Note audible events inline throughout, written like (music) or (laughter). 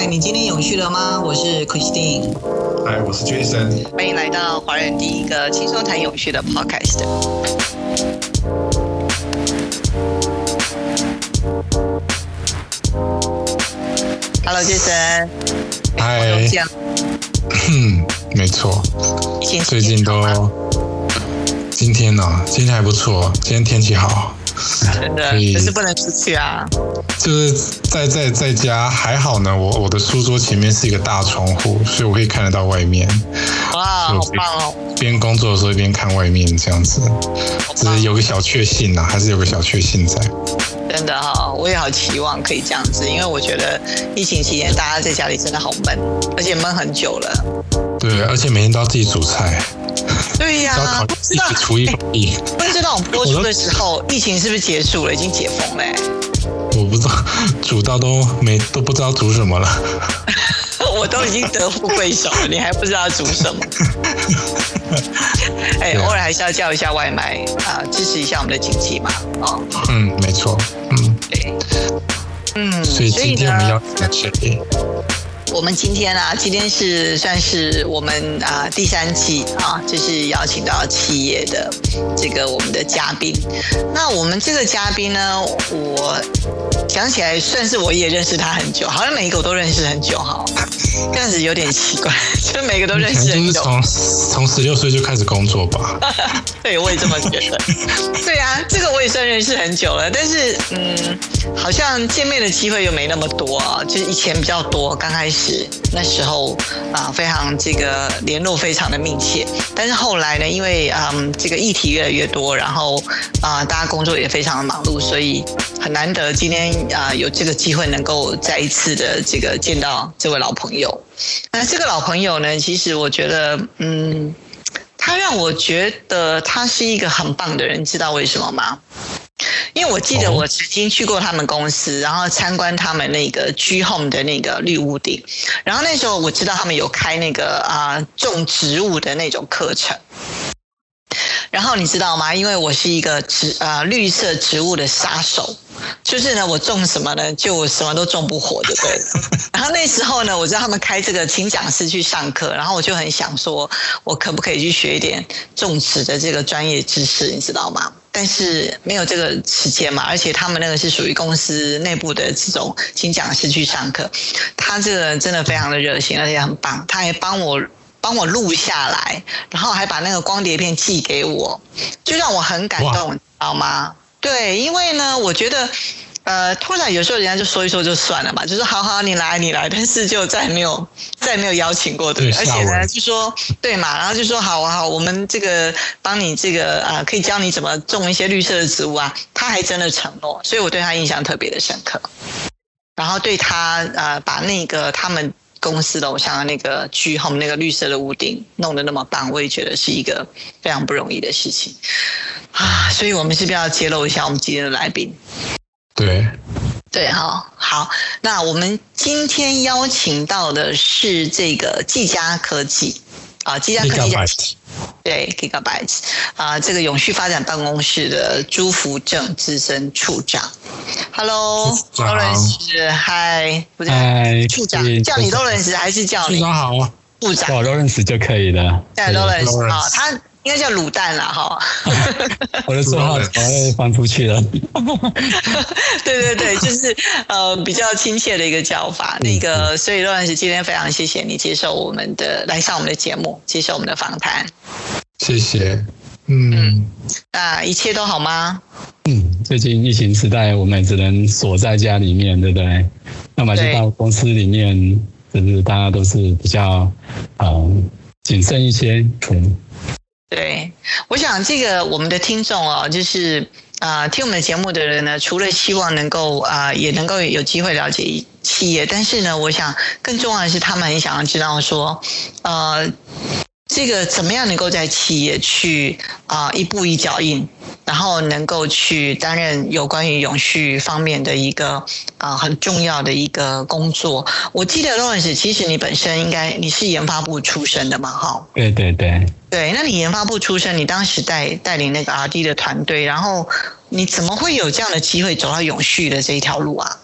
嗨，你今天永续了吗？我是 Christine。嗨，我是 Jason。欢迎来到华人第一个轻松谈永续的 Podcast。Hello，Jason。嗨。嗯，没错。最近都，今天呢？今天还不错，今天天气好。真的，可是不能出去啊。就是在在在家还好呢，我我的书桌前面是一个大窗户，所以我可以看得到外面。哇，好棒哦！边工作的时候一边看外面这样子，只是有个小确幸呐，还是有个小确幸在。真的哈，我也好期望可以这样子，因为我觉得疫情期间大家在家里真的好闷，而且闷很久了。对，而且每天都要自己煮菜。对呀，自己厨艺不艺。不知道我们播出的时候，疫情是不是结束了？已经解封嘞？我不知道，煮到都没都不知道煮什么了。我都已经得富贵手了，你还不知道煮什么？(laughs) 哎，偶尔还是要叫一下外卖啊，支持一下我们的经济嘛。哦，嗯，没错，嗯，对，嗯，所以今天我们要讲谁？我们今天啊，今天是算是我们啊第三季啊，就是邀请到企业的这个我们的嘉宾。那我们这个嘉宾呢，我想起来算是我也认识他很久，好像每一个我都认识很久哈，这样子有点奇怪，(laughs) 就每个都认识很久。从从十六岁就开始工作吧？(laughs) 对，我也这么觉得。(laughs) 对啊，这个我也算认识很久了，但是嗯，好像见面的机会又没那么多，就是以前比较多，刚开始。那时候啊，非常这个联络非常的密切，但是后来呢，因为嗯这个议题越来越多，然后啊大家工作也非常的忙碌，所以很难得今天啊有这个机会能够再一次的这个见到这位老朋友。那这个老朋友呢，其实我觉得嗯，他让我觉得他是一个很棒的人，知道为什么吗？因为我记得我曾经去过他们公司，然后参观他们那个居 home 的那个绿屋顶，然后那时候我知道他们有开那个啊种植物的那种课程。然后你知道吗？因为我是一个植啊绿色植物的杀手，就是呢，我种什么呢，就什么都种不活，对不对？然后那时候呢，我知道他们开这个请讲师去上课，然后我就很想说，我可不可以去学一点种植的这个专业知识，你知道吗？但是没有这个时间嘛，而且他们那个是属于公司内部的这种请讲师去上课，他这个真的非常的热心，而且很棒，他还帮我。帮我录下来，然后还把那个光碟片寄给我，就让我很感动，你知道吗？对，因为呢，我觉得，呃，突然有时候人家就说一说就算了嘛，就说好好你来你来，但是就再没有 (laughs) 再没有邀请过，对，而且呢，就说对嘛，然后就说好啊好，我们这个帮你这个啊，可以教你怎么种一些绿色的植物啊，他还真的承诺，所以我对他印象特别的深刻，然后对他呃，把那个他们。公司楼下的那个居 home 那个绿色的屋顶弄得那么棒，我也觉得是一个非常不容易的事情啊！所以我们是不是要揭露一下我们今天的来宾？对，对哈，好，那我们今天邀请到的是这个技嘉科技。啊，技嘉科技。对，Gigabytes。啊，这个永续发展办公室的朱福正资深处长，Hello，都认识，嗨，嗨，处长，叫你都认识还是叫你？处长好。啊，部长，我都认识就可以了，大家都认识啊，他。应该叫卤蛋啦，哈。(laughs) 我的绰号早被翻出去了。(laughs) 对对对，就是呃比较亲切的一个叫法。那个，所以罗老师今天非常谢谢你接受我们的来上我们的节目，接受我们的访谈。谢谢。嗯，那一切都好吗？嗯，最近疫情时代，我们只能锁在家里面，对不对？那么就到公司里面，就是大家都是比较嗯谨慎一些，嗯。对，我想这个我们的听众哦，就是啊，听我们的节目的人呢，除了希望能够啊，也能够有机会了解企业，但是呢，我想更重要的是，他们很想要知道说，呃。这个怎么样能够在企业去啊一步一脚印，然后能够去担任有关于永续方面的一个啊很重要的一个工作？我记得 Lawrence，其实你本身应该你是研发部出身的嘛，哈？对对对。对，那你研发部出身，你当时带带领那个 R&D 的团队，然后你怎么会有这样的机会走到永续的这一条路啊？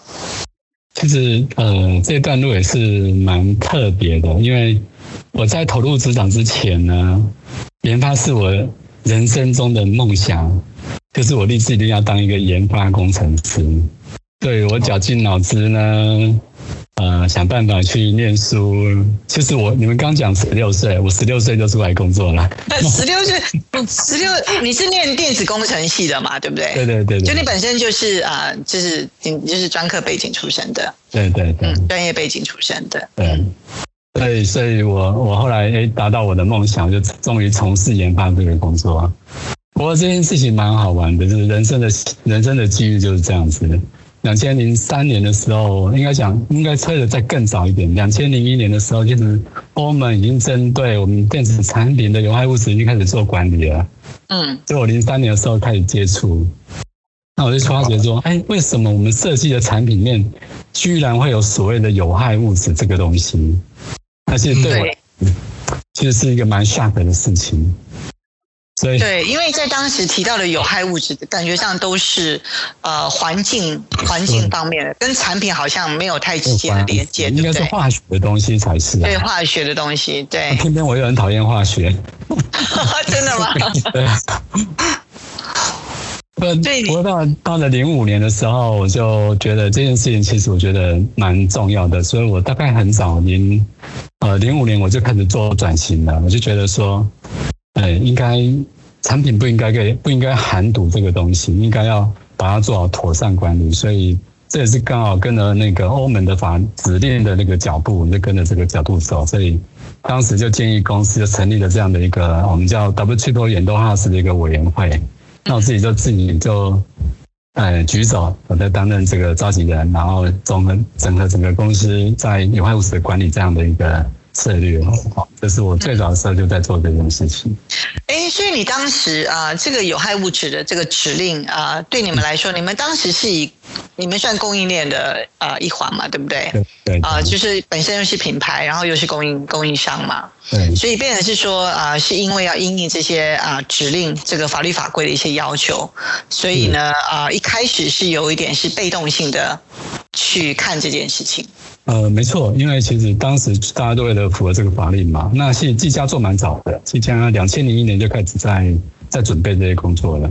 其实呃，这段路也是蛮特别的，因为我在投入职场之前呢，研发是我人生中的梦想，就是我立志一定要当一个研发工程师。对我绞尽脑汁呢。呃，想办法去念书。其实我你们刚讲十六岁，我十六岁就出来工作了。十六岁，十六，你是念电子工程系的嘛？对不对？对对对。就你本身就是啊，就是你就是专科背景出身的。对对对。专业背景出身的。对。所以，所以我我后来诶达到我的梦想，就终于从事研发这个工作。不过这件事情蛮好玩的，就是人生的人生的机遇就是这样子。两千零三年的时候，应该讲应该推的再更早一点。两千零一年的时候，其实欧盟已经针对我们电子产品的有害物质已经开始做管理了。嗯，所以我零三年的时候开始接触，那我就发觉说，哎，为什么我们设计的产品面居然会有所谓的有害物质这个东西？那其实对我其实是一个蛮 shock 的事情。所以对，因为在当时提到的有害物质，感觉上都是呃环境环境方面的，跟产品好像没有太直接的连接，应该是化学的东西才是。对，化学的东西，对。(laughs) 偏偏我又很讨厌化学。(laughs) 真的吗？(laughs) 对。不过到到了零五年的时候，我就觉得这件事情其实我觉得蛮重要的，所以我大概很早零呃零五年我就开始做转型了，我就觉得说。哎，应该产品不应该给不应该含毒这个东西，应该要把它做好妥善管理。所以这也是刚好跟着那个欧盟的法指令的那个脚步，就跟着这个角度走。所以当时就建议公司就成立了这样的一个我们叫 W 七多眼动化石的一个委员会。(laughs) 那我自己就自己就呃举手，我在担任这个召集人，然后综合整个整个公司在有害物质管理这样的一个。策略哦，这是我最早的时候就在做这件事情。哎，所以你当时啊，这个有害物质的这个指令啊，对你们来说，你们当时是以你们算供应链的啊一环嘛，对不对？对啊，就是本身又是品牌，然后又是供应供应商嘛。对，所以变成是说啊，是因为要应应这些啊指令这个法律法规的一些要求，所以呢啊，一开始是有一点是被动性的去看这件事情。呃，没错，因为其实当时大家都为了符合这个法令嘛，那其实技嘉做蛮早的，技嘉两千零一年就开始在在准备这些工作了。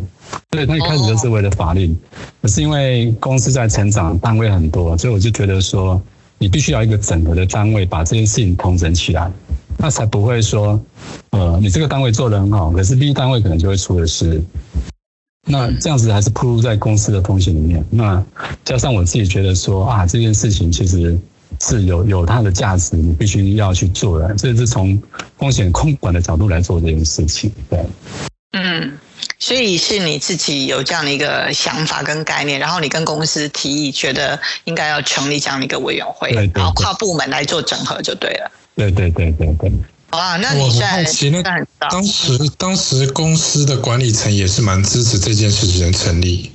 对，他一开始就是为了法令，可是因为公司在成长，单位很多，所以我就觉得说，你必须要一个整合的单位，把这件事情统整起来，那才不会说，呃，你这个单位做得很好，可是 B 单位可能就会出了事。那这样子还是铺露在公司的风险里面。那加上我自己觉得说啊，这件事情其实。是有有它的价值，你必须要去做的。这是从风险控管的角度来做这件事情。对，嗯，所以是你自己有这样的一个想法跟概念，然后你跟公司提议，觉得应该要成立这样的一个委员会，然后跨部门来做整合就对了。对对对对对。哇，那你在当时当时公司的管理层也是蛮支持这件事情的成立。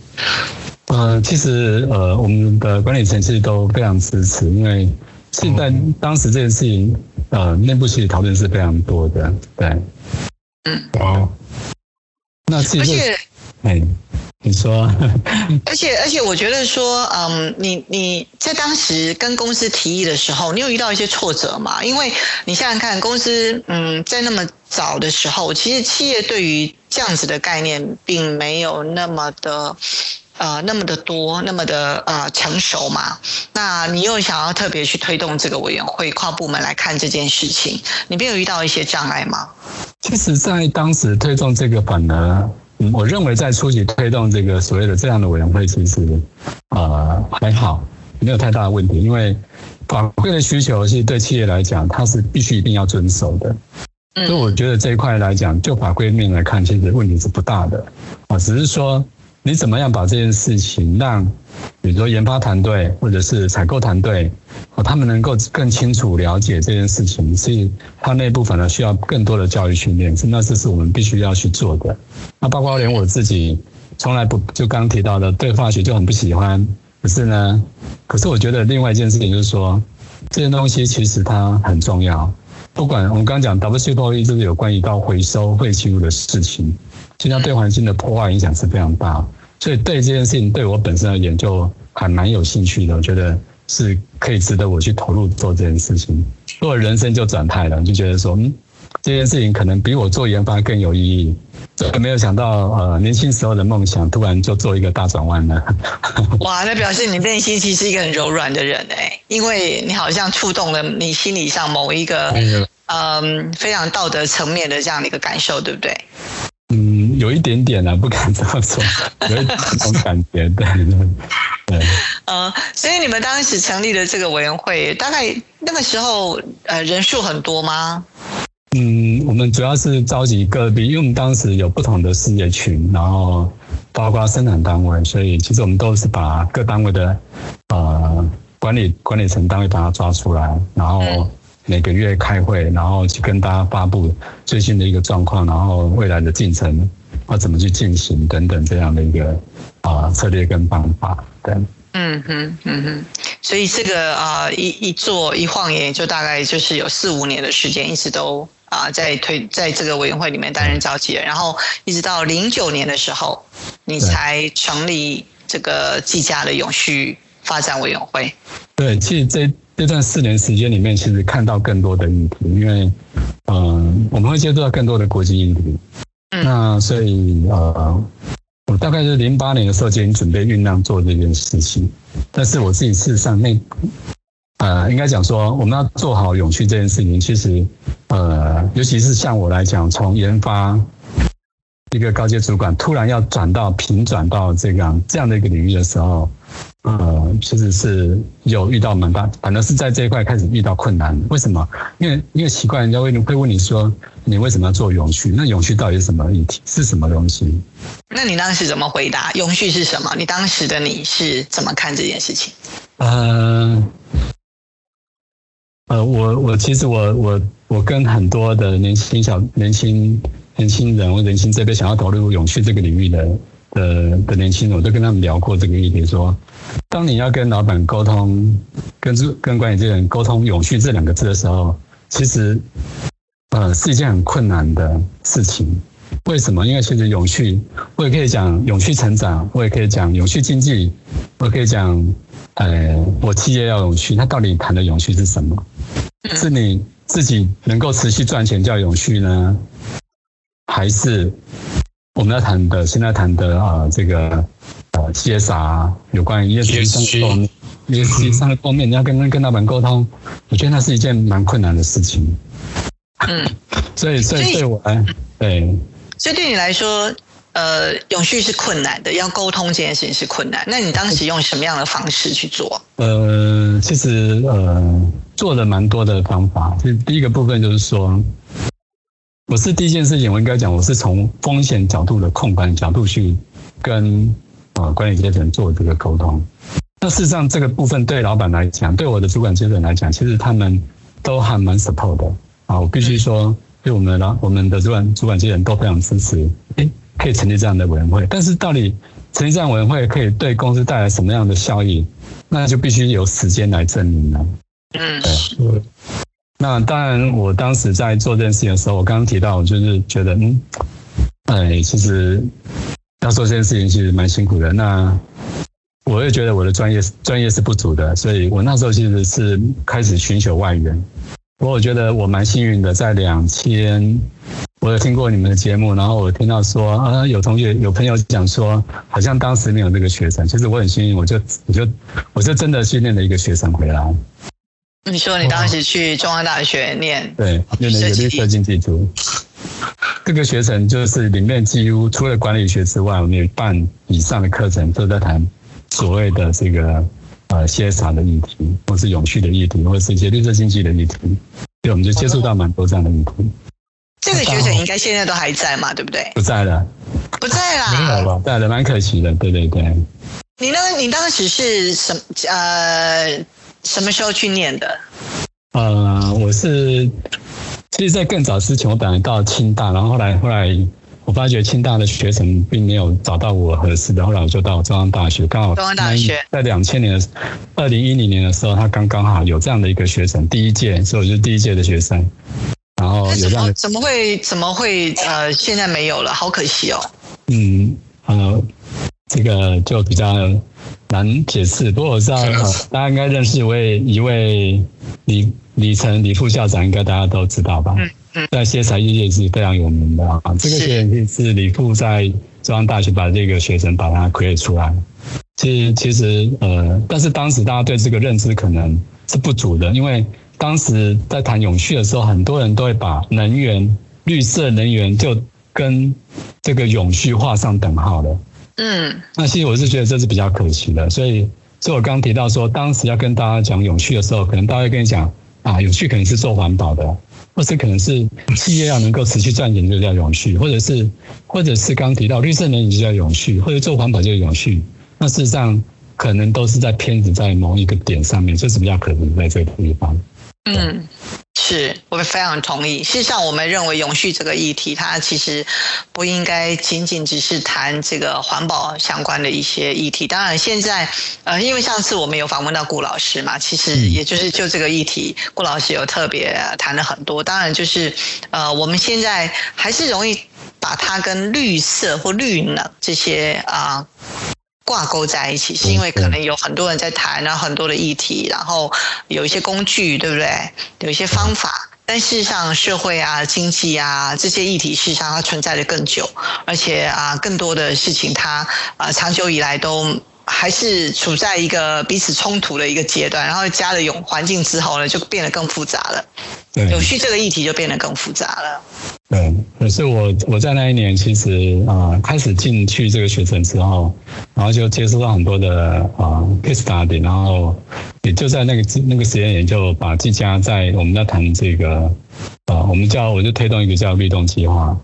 呃，其实呃，我们的管理层其实都非常支持，因为现在当时这件事情，呃，内部其实讨论是非常多的，对。嗯。哦。那其实，哎，你说。而 (laughs) 且而且，我觉得说，嗯，你你在当时跟公司提议的时候，你有遇到一些挫折吗？因为你想想看，公司嗯，在那么早的时候，其实企业对于这样子的概念，并没有那么的。呃，那么的多，那么的呃成熟嘛？那你又想要特别去推动这个委员会跨部门来看这件事情，你没有遇到一些障碍吗？其实，在当时推动这个反而，我认为在初期推动这个所谓的这样的委员会，其实呃还好，没有太大的问题，因为法规的需求是对企业来讲，它是必须一定要遵守的。所以我觉得这一块来讲，就法规面来看，其实问题是不大的啊，只是说。你怎么样把这件事情让，比如说研发团队或者是采购团队，哦，他们能够更清楚了解这件事情，所以它那部分呢需要更多的教育训练，那这是我们必须要去做的。那包括连我自己，从来不就刚提到的对化学就很不喜欢，可是呢，可是我觉得另外一件事情就是说，这些东西其实它很重要，不管我们刚刚讲 W C P O E 就是有关于到回收废弃物的事情。实际上对环境的破坏影响是非常大，所以对这件事情对我本身而言就还蛮有兴趣的。我觉得是可以值得我去投入做这件事情，如果人生就转态了，就觉得说，嗯，这件事情可能比我做研发更有意义。没有想到，呃，年轻时候的梦想突然就做一个大转弯了。(laughs) 哇，那表示你内心其实是一个很柔软的人哎，因为你好像触动了你心理上某一个，嗯，非常道德层面的这样的一个感受，对不对？嗯，有一点点啊，不敢这么说，(laughs) 有一种感觉，对，对。呃，所以你们当时成立的这个委员会，大概那个时候，呃，人数很多吗？嗯，我们主要是召集各地，因为我们当时有不同的事业群，然后包括生产单位，所以其实我们都是把各单位的呃管理管理层单位把它抓出来，然后。每个月开会，然后去跟大家发布最新的一个状况，然后未来的进程要怎么去进行等等这样的一个啊策略跟方法。对，嗯哼，嗯哼，所以这个啊一一做一晃眼就大概就是有四五年的时间，一直都啊在推在这个委员会里面担任召集人，然后一直到零九年的时候，你才成立这个技嘉的永续发展委员会。对，其实这。这段四年时间里面，其实看到更多的议题，因为，嗯，我们会接触到更多的国际议题。那所以，呃，我大概是零八年的时候就已经准备酝酿做这件事情。但是我自己事实上那，呃，应该讲说，我们要做好永续这件事情，其实，呃，尤其是像我来讲，从研发一个高阶主管，突然要转到平转到这样这样的一个领域的时候。呃，其实是有遇到蛮大，反正是在这一块开始遇到困难。为什么？因为因为奇怪人家会会问你说，你为什么要做永续？那永续到底是什么议题？是什么东西？那你当时怎么回答？永续是什么？你当时的你是怎么看这件事情？呃，呃，我我其实我我我跟很多的年轻小年轻年轻人或年轻这边想要投入永续这个领域的。的的年轻人，我都跟他们聊过这个议题，说，当你要跟老板沟通，跟跟管理这人沟通“永续”这两个字的时候，其实，呃，是一件很困难的事情。为什么？因为其实永续，我也可以讲永续成长，我也可以讲永续经济，我可以讲，呃，我企业要永续，那到底谈的永续是什么？是你自己能够持续赚钱叫永续呢，还是？我们要谈的，现在谈的啊，这个呃，CSR 有关于 ESG 上的方面，ESG 上的方面，你要跟跟老板沟通，我觉得那是一件蛮困难的事情。嗯，(laughs) 所以所以对我来，对，所以对你来说，呃，永续是困难的，要沟通这件事情是困难。那你当时用什么样的方式去做？呃，其实呃，做了蛮多的方法。其实第一个部分就是说。我是第一件事情，我应该讲，我是从风险角度的控管角度去跟啊管理阶层做这个沟通。那事实上，这个部分对老板来讲，对我的主管阶层来讲，其实他们都还蛮 support 的啊。我必须说，对我们的老我们的主管主管阶层都非常支持，诶，可以成立这样的委员会。但是，到底成立这样委员会可以对公司带来什么样的效益，那就必须有时间来证明了。嗯，对。那当然，我当时在做这件事情的时候，我刚刚提到，我就是觉得，嗯，哎，其实要做这件事情其实蛮辛苦的。那我也觉得我的专业专业是不足的，所以我那时候其实是开始寻求外援。我觉得我蛮幸运的，在两千，我有听过你们的节目，然后我听到说啊，有同学有朋友讲说，好像当时没有那个学生，其实我很幸运，我就我就我就真的训练了一个学生回来。你说你当时去中央大学念 (laughs) 对念了一个绿色经济图，这个学程就是里面几乎除了管理学之外，我们有半以上的课程都在谈所谓的这个呃 CSR 的议题，或是永续的议题，或是一些绿色经济的议题，对，我们就接触到蛮多这样的议题。这个学程应该现在都还在嘛？对不对？不在了，不在了，没有了，在了，蛮可惜的。对对对。你呢？你当时是什呃？什么时候去念的？呃，我是，其实，在更早之前，我本来到清大，然后后来后来，我发觉清大的学程并没有找到我合适的，后来我就到中央大学，刚好中央大学在两千年的二零一零年的时候，他刚刚好有这样的一个学程，第一届，所以我是第一届的学生。然后有这样的，怎么会怎么会呃，现在没有了，好可惜哦。嗯呃，这个就比较。难解释。不过我知道 (laughs) 大家应该认识一位一位李李成李副校长，应该大家都知道吧？嗯嗯，在些才业界是非常有名的啊。这个学生是李副在中央大学把这个学生把他 create 出来。其实其实呃，但是当时大家对这个认知可能是不足的，因为当时在谈永续的时候，很多人都会把能源、绿色能源就跟这个永续画上等号了。嗯，那其实我是觉得这是比较可惜的，所以，所以我刚提到说，当时要跟大家讲永续的时候，可能大家跟你讲啊，永续可能是做环保的，或是可能是企业要能够持续赚钱就叫永续，或者是，或者是刚提到绿色能源就叫永续，或者做环保就是永续。那事实上，可能都是在偏执在某一个点上面，这是比较可能在这个地方。嗯。是，我非常同意。事实上，我们认为永续这个议题，它其实不应该仅仅只是谈这个环保相关的一些议题。当然，现在呃，因为上次我们有访问到顾老师嘛，其实也就是就这个议题，顾老师有特别谈了很多。当然，就是呃，我们现在还是容易把它跟绿色或绿能这些啊。挂钩在一起，是因为可能有很多人在谈，然后很多的议题，然后有一些工具，对不对？有一些方法，但事实上，社会啊、经济啊这些议题，事实上它存在的更久，而且啊，更多的事情，它啊，长久以来都还是处在一个彼此冲突的一个阶段，然后加了永环境之后呢，就变得更复杂了。永续这个议题就变得更复杂了。对，可是我我在那一年其实啊开始进去这个学程之后，然后就接触到很多的啊 case study，然后也就在那个那个时间点就把技嘉在我们在谈这个啊，我们叫我就推动一个叫律动计划。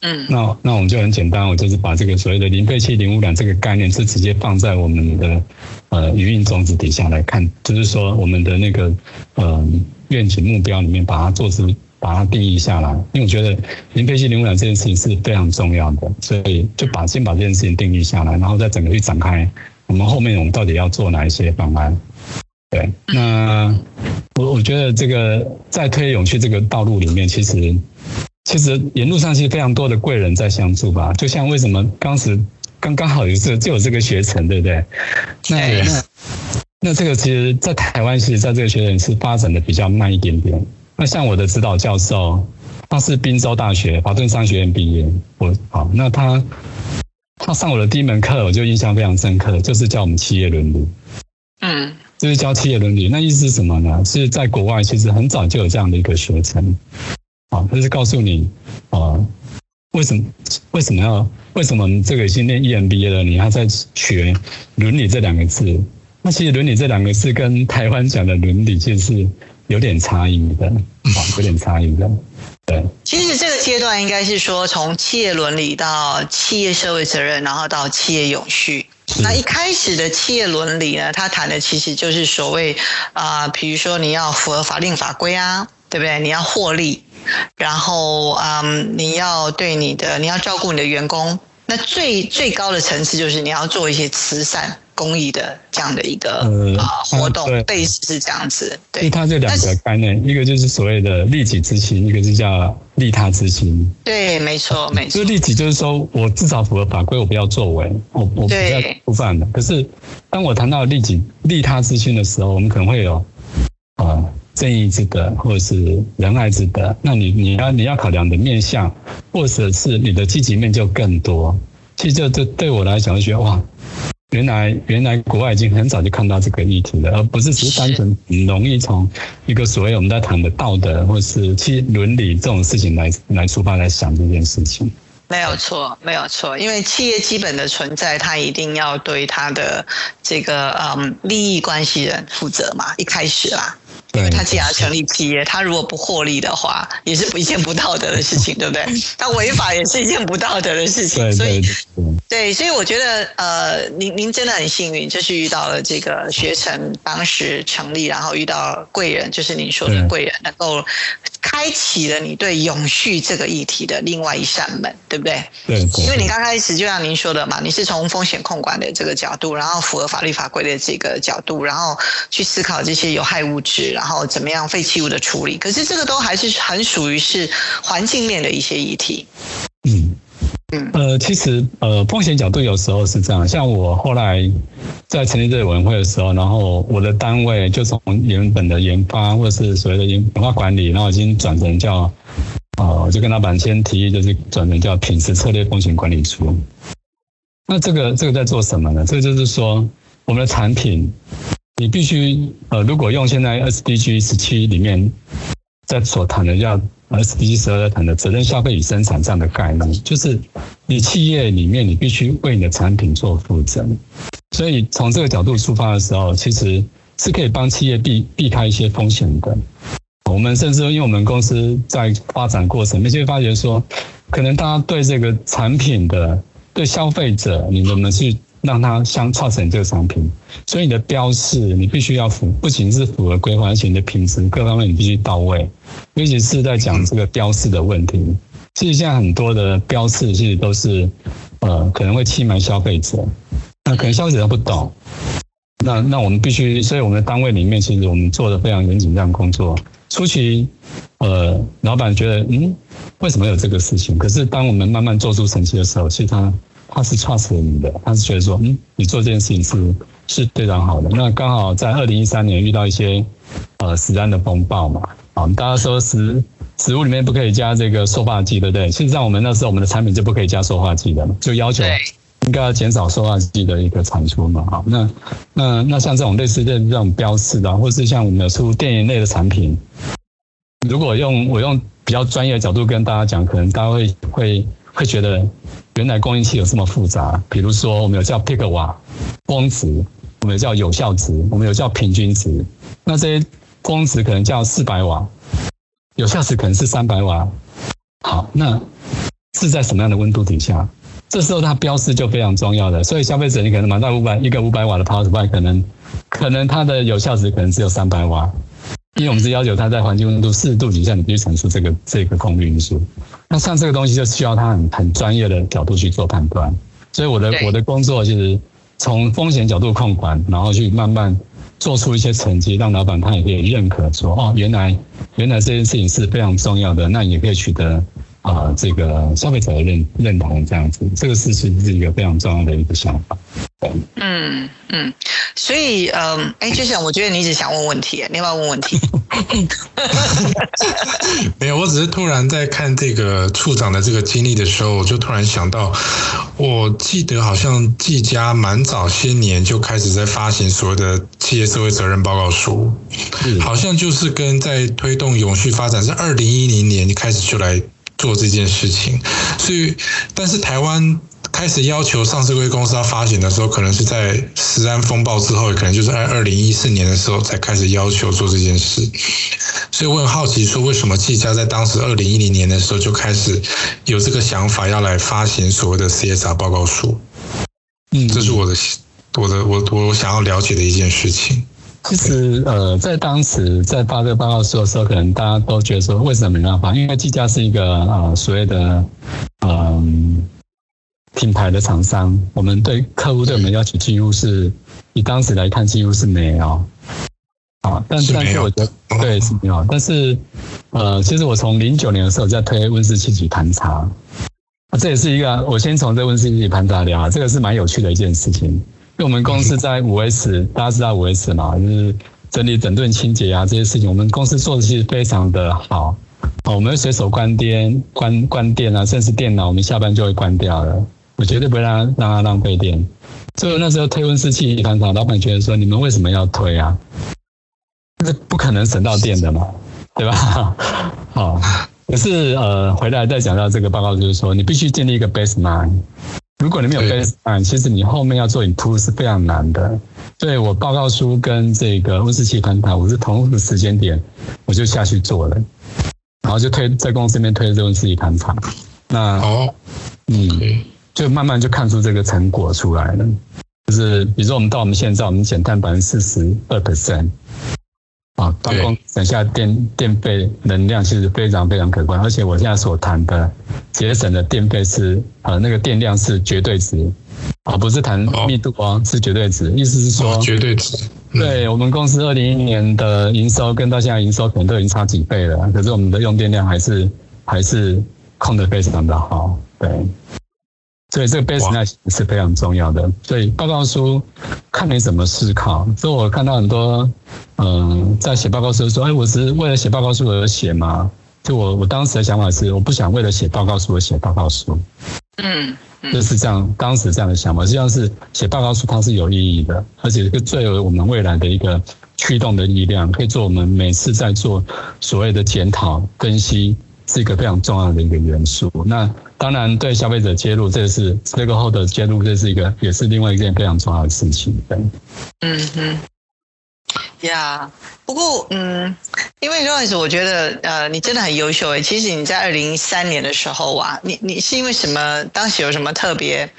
嗯，那那我们就很简单，我就是把这个所谓的零废弃零污染这个概念是直接放在我们的呃营运种子底下来看，就是说我们的那个呃愿景目标里面把它做出。把它定义下来，因为我觉得零废弃零污染这件事情是非常重要的，所以就把先把这件事情定义下来，然后再整个去展开。我们后面我们到底要做哪一些方案？对，那我我觉得这个在推永续这个道路里面，其实其实沿路上其实非常多的贵人在相助吧。就像为什么当时刚刚好有这就有这个学程，对不对？那那那这个其实，在台湾其实在这个学程是发展的比较慢一点点。那像我的指导教授，他是宾州大学华顿商学院毕业。我好，那他他上我的第一门课，我就印象非常深刻，就是教我们企业伦理。嗯，就是教企业伦理。那意思是什么呢？是在国外其实很早就有这样的一个学程。啊，就是告诉你啊，为什么为什么要为什么这个已经念 EMBA 了，你还在学伦理这两个字？那其实伦理这两个字跟台湾讲的伦理就是。有点差异的，啊，有点差异的，对。其实这个阶段应该是说，从企业伦理到企业社会责任，然后到企业永续。那一开始的企业伦理呢，他谈的其实就是所谓啊，比如说你要符合法令法规啊，对不对？你要获利，然后嗯，你要对你的，你要照顾你的员工。那最最高的层次就是你要做一些慈善。公益的这样的一个啊活动，类似是这样子。对，它这两个概念，一个就是所谓的利己之心，一个是叫利他之心。对，没错，没错。就利己就是说我至少符合法规，我不要作为，我我不要触犯的。可是当我谈到利己利他之心的时候，我们可能会有啊正义之德，或者是仁爱之德。那你你要你要考量的面向，或者是你的积极面就更多。其实这这对我来讲，就觉得哇。原来，原来国外已经很早就看到这个议题了，而不是只是单纯很容易从一个所谓我们在谈的道德或是去伦理这种事情来来出发来想这件事情。没有错，没有错，因为企业基本的存在，它一定要对它的这个嗯利益关系人负责嘛，一开始啦。因为他既然成立企业，他如果不获利的话，也是一件不道德的事情，对不对？(laughs) 他违法也是一件不道德的事情，所以，对，所以我觉得，呃，您您真的很幸运，就是遇到了这个学成当时成立，然后遇到贵人，就是您说的贵人，能够开启了你对永续这个议题的另外一扇门，对不对？对，因为你刚开始就像您说的嘛，你是从风险控管的这个角度，然后符合法律法规的这个角度，然后去思考这些有害物质。然后怎么样废弃物的处理？可是这个都还是很属于是环境面的一些议题。嗯，嗯，呃，其实呃，风险角度有时候是这样，像我后来在成立这个委员会的时候，然后我的单位就从原本的研发或者是所谓的研发管理，然后已经转成叫，呃，我就跟老板先提议，就是转成叫品质策略风险管理处。那这个这个在做什么呢？这个就是说，我们的产品，你必须呃，如果用现在 SDG 十七里面在所谈的叫。SDG 十二谈的责任消费与生产这样的概念，就是你企业里面你必须为你的产品做负责。所以从这个角度出发的时候，其实是可以帮企业避避开一些风险的。我们甚至因为我们公司在发展过程，那些发觉说，可能大家对这个产品的对消费者，你能不能去？让它相创成这个产品，所以你的标示你必须要符，不仅是符合规范，而且你的品质各方面你必须到位。尤其是在讲这个标示的问题，其实现在很多的标示其实都是，呃，可能会欺瞒消费者，那可能消费者不懂，那那我们必须，所以我们的单位里面其实我们做的非常严谨这样工作。初期，呃，老板觉得，嗯，为什么有这个事情？可是当我们慢慢做出成绩的时候，其实他。他是 trust 你的，他是觉得说，嗯，你做这件事情是是非常好的。那刚好在二零一三年遇到一些呃食安的风暴嘛，啊，大家说食食物里面不可以加这个塑化剂，对不对？实际上我们那时候我们的产品就不可以加塑化剂的，就要求应该要减少塑化剂的一个产出嘛。好，那那那像这种类似的这种标示的，或是像我们有出电影类的产品，如果用我用比较专业的角度跟大家讲，可能大家会会会觉得。原来供应器有这么复杂，比如说我们有叫 pick 瓦光值，我们有叫有效值，我们有叫平均值。那这些光值可能叫四百瓦，有效值可能是三百瓦。好，那是在什么样的温度底下？这时候它标示就非常重要的。所以消费者你可能买到五百一个五百瓦的 power supply，可能可能它的有效值可能只有三百瓦。因为我们是要求它在环境温度四十度以下，你必须产出这个这个功率因素。那像这个东西就需要它很很专业的角度去做判断。所以我的我的工作就是从风险角度控管，然后去慢慢做出一些成绩，让老板他也可以认可说，哦，原来原来这件事情是非常重要的，那也可以取得。啊，这个消费者的认认同这样子，这个事情是一个非常重要的一个想法。嗯嗯，所以嗯，哎，就像我觉得你一直想问问题，你要不要问问题？(laughs) 没有，我只是突然在看这个处长的这个经历的时候，我就突然想到，我记得好像季家蛮早些年就开始在发行所谓的企业社会责任报告书，好像就是跟在推动永续发展，是二零一零年开始就来。做这件事情，所以，但是台湾开始要求上市公司要发行的时候，可能是在石安风暴之后，可能就是在二零一四年的时候才开始要求做这件事。所以我很好奇，说为什么季家在当时二零一零年的时候就开始有这个想法，要来发行所谓的 CSR 报告书？嗯，这是我的我的我我想要了解的一件事情。其实，呃，在当时在发这个报告书的时候，可能大家都觉得说，为什么没办法？因为技嘉是一个呃所谓的嗯品牌的厂商，我们对客户对我们要求几乎是以当时来看几乎是没有啊。但但是我觉得对是没有。但是呃，其实我从零九年的时候在推温室气体盘查，这也是一个我先从这温室气体盘查聊，这个是蛮有趣的一件事情。因为我们公司在五 S，大家知道五 S 嘛，就是整理、整顿、清洁啊这些事情，我们公司做的其实非常的好。好我们会随手关电、关关电啊，甚至电脑我们下班就会关掉了，我绝对不会让让它浪费电。所以那时候推温室气体盘查，老板觉得说你们为什么要推啊？这不可能省到电的嘛，对吧？(laughs) 好，可是呃，回来再讲到这个报告，就是说你必须建立一个 baseline。如果你没有 baseline，其实你后面要做 improve 是非常难的。所以我报告书跟这个温室气盘查，我是同一个时间点我就下去做了，然后就推在公司里面推这个温室气盘查。那哦，嗯，就慢慢就看出这个成果出来了。就是比如说我们到我们现在，我们减碳百分之四十二 percent。啊，办公省下电电费能量其实非常非常可观，而且我现在所谈的节省的电费是呃那个电量是绝对值，啊不是谈密度哦，是绝对值。意思是说绝对值。对我们公司二零一年的营收跟到现在营收可能都已经差几倍了，可是我们的用电量还是还是控的非常的好。对，所以这个 base 那是非常重要的。所以报告书看你怎么思考。所以我看到很多嗯，在写报告书说，哎，我是为了写报告书而写吗？就我我当时的想法是，我不想为了写报告书而写报告书。嗯。就是这样，当时这样的想法，实际上是写报告书它是有意义的，而且是最为我们未来的一个驱动的力量，可以做我们每次在做所谓的检讨分析，是一个非常重要的一个元素。那当然对消费者揭露，这是这个后的揭露，这是一个也是另外一件非常重要的事情。嗯哼。呀，不过嗯，因为 Rose，我觉得呃，你真的很优秀诶。其实你在二零一三年的时候啊，你你是因为什么？当时有什么特别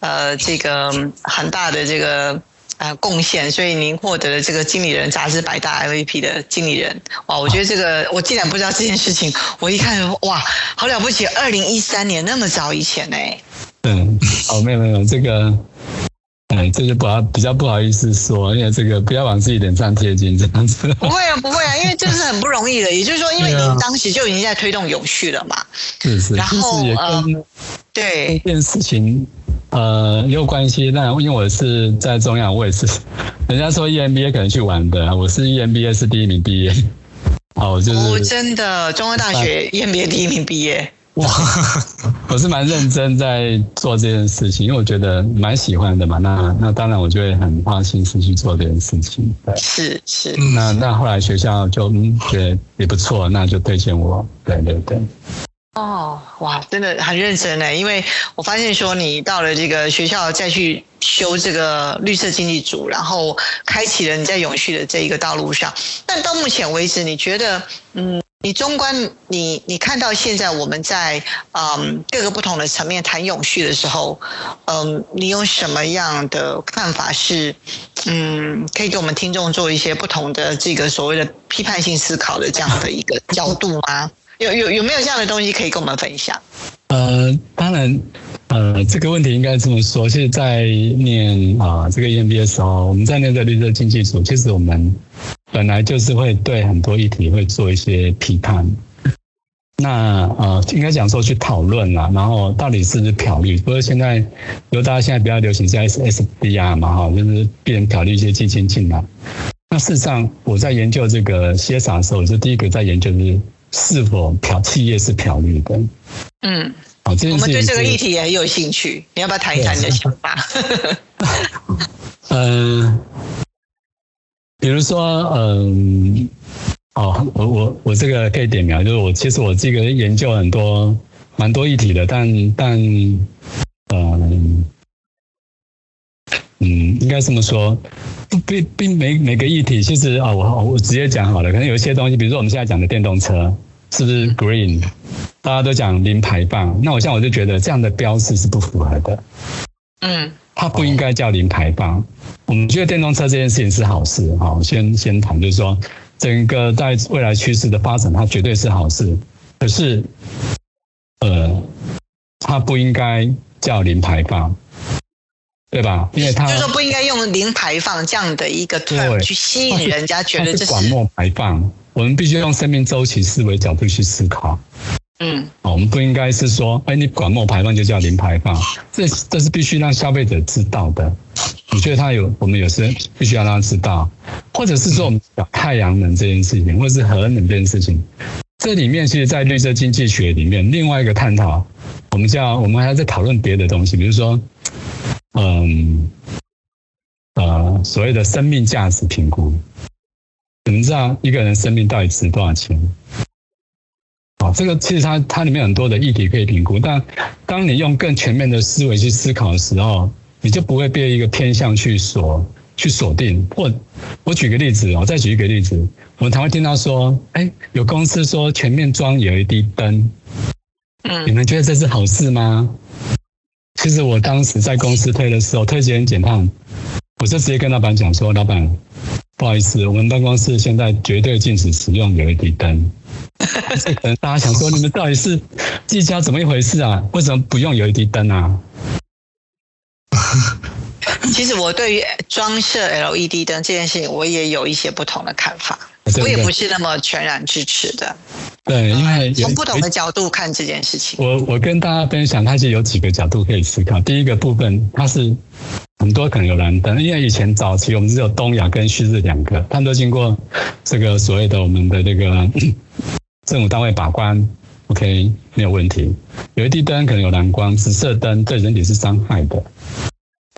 呃，这个很大的这个呃贡献，所以您获得了这个经理人杂志百大 MVP 的经理人。哇，我觉得这个我竟然不知道这件事情，我一看哇，好了不起！二零一三年那么早以前呢？嗯，哦，没有没有这个。哎，这就不好，比较不好意思说，因为这个不要往自己脸上贴金这样子。不会啊，不会啊，因为这是很不容易的。也就是说，因为您当时就已经在推动永续了嘛。是是。然后呃，对，这件事情呃也有关系。那因为我是在中央，我也是，人家说 EMBA 可能去玩的，我是 EMBA 是第一名毕业。(laughs) 哦，就是。真的，中央大学 EMBA 第一名毕业。哇，(laughs) 我是蛮认真在做这件事情，因为我觉得蛮喜欢的嘛。那那当然，我就会很花心思去做这件事情。是是。那那后来学校就嗯觉得也不错，那就推荐我。对对对。哦，哇，真的很认真呢。因为我发现说你到了这个学校再去修这个绿色经济组，然后开启了你在永续的这一个道路上。但到目前为止，你觉得嗯？你中观，你你看到现在我们在嗯各个不同的层面谈永续的时候，嗯，你有什么样的看法是嗯可以给我们听众做一些不同的这个所谓的批判性思考的这样的一个角度吗？有有有没有这样的东西可以跟我们分享？呃，当然，呃，这个问题应该这么说，是在念啊这个 EMBA 的时候，我们在那个绿色经济组，其实我们。本来就是会对很多议题会做一些批判，那呃应该讲说去讨论啦，然后到底是不是漂绿？不过现在比，如大家现在比较流行是 S S D R 嘛哈，就是避免漂绿一些基金进来。那事实上我在研究这个 C S R 的时候，我是第一个在研究是是否漂企业是漂绿的。嗯，好，我们对这个议题也很有兴趣，你要不要谈一谈你的想法？嗯。(laughs) 比如说，嗯，哦，我我我这个可以点名，就是我其实我这个研究很多蛮多议题的，但但，嗯嗯，应该这么说，并并每每个议题，其实啊，我我直接讲好了，可能有一些东西，比如说我们现在讲的电动车，是不是 green？大家都讲零排放，那我现在我就觉得这样的标示是不符合的。嗯。它不应该叫零排放。我们觉得电动车这件事情是好事，好，先先谈，就是说整个在未来趋势的发展，它绝对是好事。可是，呃，它不应该叫零排放，对吧？因为它就是说不应该用零排放这样的一个 term 去吸引人家觉得这是管末排放。我们必须用生命周期思维角度去思考。嗯，我们不应该是说，哎，你管末排放就叫零排放，这这是必须让消费者知道的。你觉得他有，我们有时必须要让他知道，或者是说我们讲太阳能这件事情，或者是核能这件事情，这里面其实，在绿色经济学里面，另外一个探讨，我们叫我们还在讨论别的东西，比如说，嗯，呃，所谓的生命价值评估，怎么知道一个人生命到底值多少钱？哦，这个其实它它里面很多的议题可以评估，但当你用更全面的思维去思考的时候，你就不会被一个偏向去锁去锁定。或我举个例子，我再举一个例子，我们常会听到说，哎，有公司说全面装 LED 灯，嗯，你们觉得这是好事吗？其实我当时在公司推的时候，推荐减碳，我就直接跟老板讲说，老板，不好意思，我们办公室现在绝对禁止使用 LED 灯。可能大家想说，你们到底是技嘉怎么一回事啊？为什么不用 LED 灯啊？其实我对于装设 LED 灯这件事情，我也有一些不同的看法。我也不是那么全然支持的。对，因为从不同的角度看这件事情。我我跟大家分享，它是有几个角度可以思考。第一个部分，它是很多可能有蓝灯，因为以前早期我们只有东亚跟旭日两个，他们都经过这个所谓的我们的这个 (coughs) 政府单位把关，OK 没有问题。有一地灯可能有蓝光，紫色灯对人体是伤害的。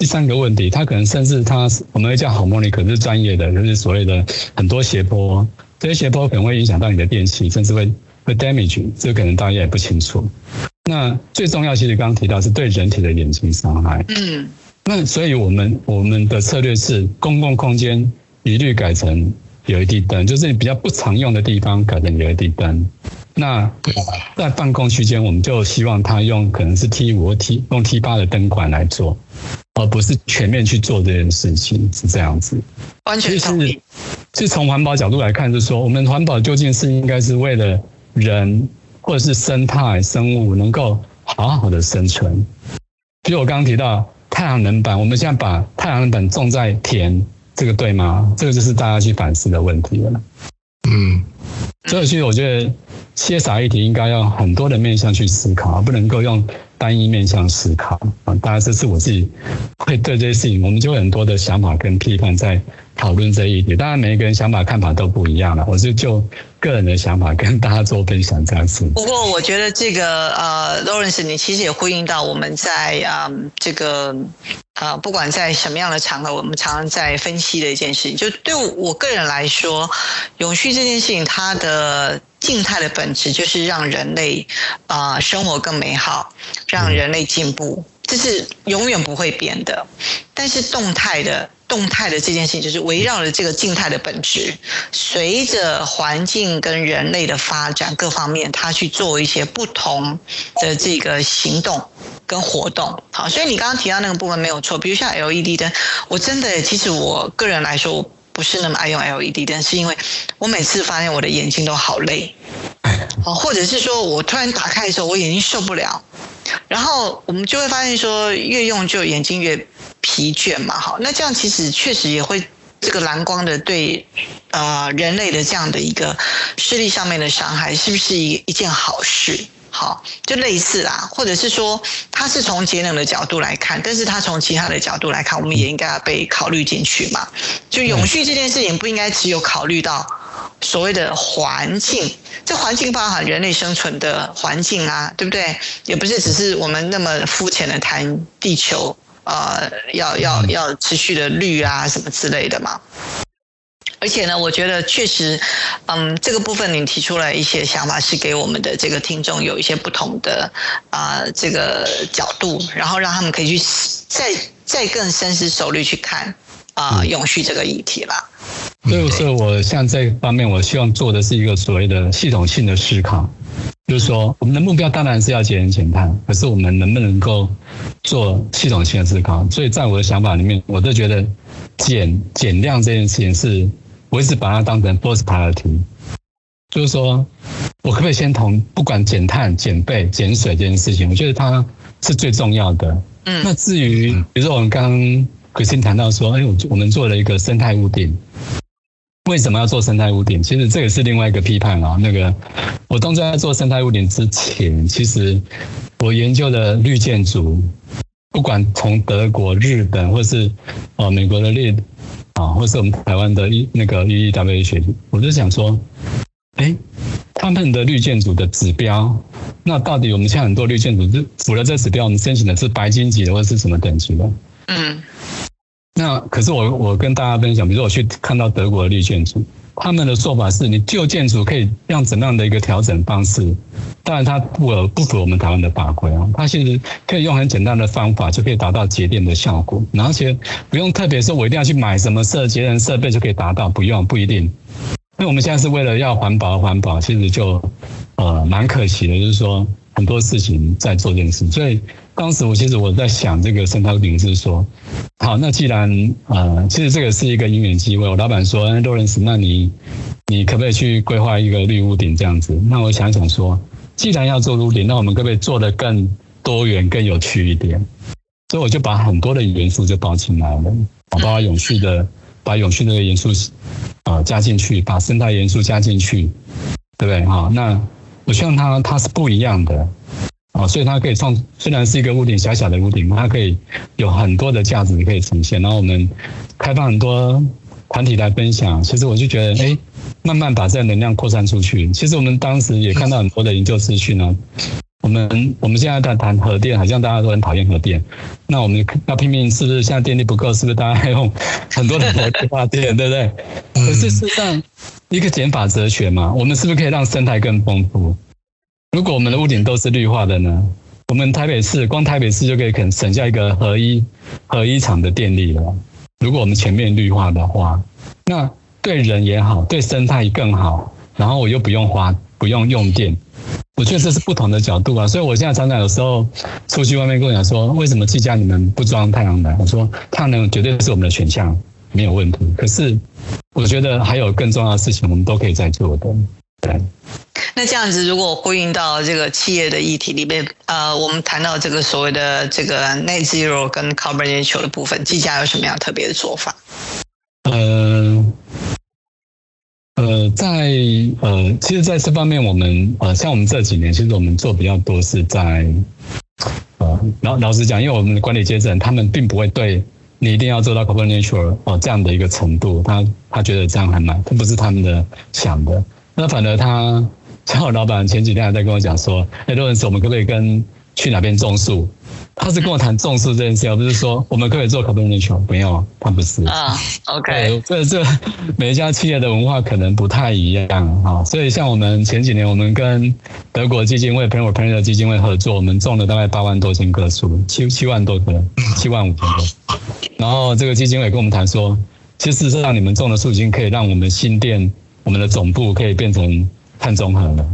第三个问题，它可能甚至它我们会叫好模拟，可是专业的就是所谓的很多斜坡。这些斜坡可能会影响到你的电器，甚至会会 damage，这可能大家也不清楚。那最重要，其实刚刚提到是对人体的眼睛伤害。嗯，那所以我们我们的策略是公共空间一律改成 LED 灯，就是比较不常用的地方改成 LED 灯。那在办公区间，我们就希望他用可能是 T 五或 T 用 T 八的灯管来做，而不是全面去做这件事情，是这样子。完全同意。是从环保角度来看，就是说，我们环保究竟是应该是为了人或者是生态生物能够好好的生存。比如我刚刚提到太阳能板，我们现在把太阳能板种在田，这个对吗？这个就是大家去反思的问题了。嗯，所以其实我觉得，切撒议题应该要很多的面向去思考，不能够用。单一面向思考啊，当然这是我自己会对这些事情，我们就很多的想法跟批判在讨论这一点。当然每一个人想法看法都不一样了，我是就个人的想法跟大家做分享这样子。不过我觉得这个呃，Lawrence，你其实也呼应到我们在啊这个啊，不管在什么样的场合，我们常常在分析的一件事情，就对我个人来说，永续这件事情它的。静态的本质就是让人类啊生活更美好，让人类进步，这是永远不会变的。但是动态的动态的这件事情，就是围绕着这个静态的本质，随着环境跟人类的发展各方面，它去做一些不同的这个行动跟活动。好，所以你刚刚提到那个部分没有错，比如像 LED 灯，我真的其实我个人来说。不是那么爱用 LED 灯，是因为我每次发现我的眼睛都好累，(laughs) 哦，或者是说我突然打开的时候，我眼睛受不了，然后我们就会发现说，越用就眼睛越疲倦嘛，好，那这样其实确实也会这个蓝光的对呃人类的这样的一个视力上面的伤害，是不是一一件好事？好，就类似啦，或者是说，它是从节能的角度来看，但是它从其他的角度来看，我们也应该要被考虑进去嘛。就永续这件事情，不应该只有考虑到所谓的环境，这环境包含人类生存的环境啊，对不对？也不是只是我们那么肤浅的谈地球，呃，要要要持续的绿啊什么之类的嘛。而且呢，我觉得确实，嗯，这个部分您提出了一些想法，是给我们的这个听众有一些不同的啊这个角度，然后让他们可以去再再更深思熟虑去看啊永续这个议题啦。所以，所以我像这方面，我希望做的是一个所谓的系统性的思考，就是说，我们的目标当然是要节能减碳，可是我们能不能够做系统性的思考？所以在我的想法里面，我都觉得减减量这件事情是。我一直把它当成 first priority，就是说，我可不可以先从不管减碳、减备、减水这件事情，我觉得它是最重要的。嗯，那至于比如说我们刚刚 Christine 谈到说，哎，我我们做了一个生态屋顶，为什么要做生态屋顶？其实这个是另外一个批判啊。那个我当初在做生态屋顶之前，其实我研究的绿建筑，不管从德国、日本或是呃美国的绿。啊，或是我们台湾的一那个 E E W 学习，我就想说，哎，他们的绿建筑的指标，那到底我们现在很多绿建筑是符合这指标，我们申请的是白金级的，或者是什么等级的？嗯，那可是我我跟大家分享，比如说我去看到德国的绿建筑。他们的做法是你旧建筑可以用怎样的一个调整方式？当然，它不不符我们台湾的法规啊。它其实可以用很简单的方法就可以达到节电的效果，而且不用特别说我一定要去买什么设节能设备就可以达到，不用不一定。因为我们现在是为了要环保环保，其实就呃蛮可惜的，就是说很多事情在做这件事，所以。当时我其实我在想这个生态屋顶是说，好，那既然呃，其实这个是一个因缘机会。我老板说，哎，洛伦斯，那你你可不可以去规划一个绿屋顶这样子？那我想想说，既然要做屋顶，那我们可不可以做的更多元、更有趣一点？所以我就把很多的元素就包进来了，我把永续的把永续的元素啊加进去，把生态元素加进去。对不对？哈，那我希望它它是不一样的，哦，所以它可以创，虽然是一个屋顶小小的屋顶，它可以有很多的价值可以呈现。然后我们开放很多团体来分享，其实我就觉得，哎，慢慢把这个能量扩散出去。其实我们当时也看到很多的研究资讯呢。我们我们现在在谈核电，好像大家都很讨厌核电。那我们要拼命，是不是现在电力不够？是不是大家 (laughs) 还用很多的核电发电，对不对？可是事实上，一个减法哲学嘛，我们是不是可以让生态更丰富？如果我们的屋顶都是绿化的呢？我们台北市光台北市就可以肯省下一个核一核一厂的电力了。如果我们前面绿化的话，那对人也好，对生态更好，然后我又不用花，不用用电。我觉得这是不同的角度啊，所以我现在常常有时候出去外面跟我讲说，为什么季家你们不装太阳能？我说太阳能绝对是我们的选项，没有问题。可是我觉得还有更重要的事情，我们都可以在做的。对。那这样子，如果呼应到这个企业的议题里面，呃，我们谈到这个所谓的这个 net zero 跟 carbon neutral 的部分，季家有什么样特别的做法？嗯。呃，在呃，其实在这方面，我们呃，像我们这几年，其实我们做比较多是在呃，老老实讲，因为我们的管理阶层，他们并不会对你一定要做到 carbon neutral 哦这样的一个程度，他他觉得这样还蛮，他不是他们的想的。那反而他像我老板前几天还在跟我讲说，哎，罗文斯，我们可不可以跟去哪边种树？他是跟我谈种树这件事，而不是说我们可以做 carbon neutral，不用，他不是啊。OK，这这每一家企业的文化可能不太一样啊，所以像我们前几年，我们跟德国基金会 p a n o p a n 的基金会合作，我们种了大概八万多千棵树，七七万多棵，七万五千棵。然后这个基金会跟我们谈说，其实事实上你们种的树已经可以让我们新店我们的总部可以变成碳中和了，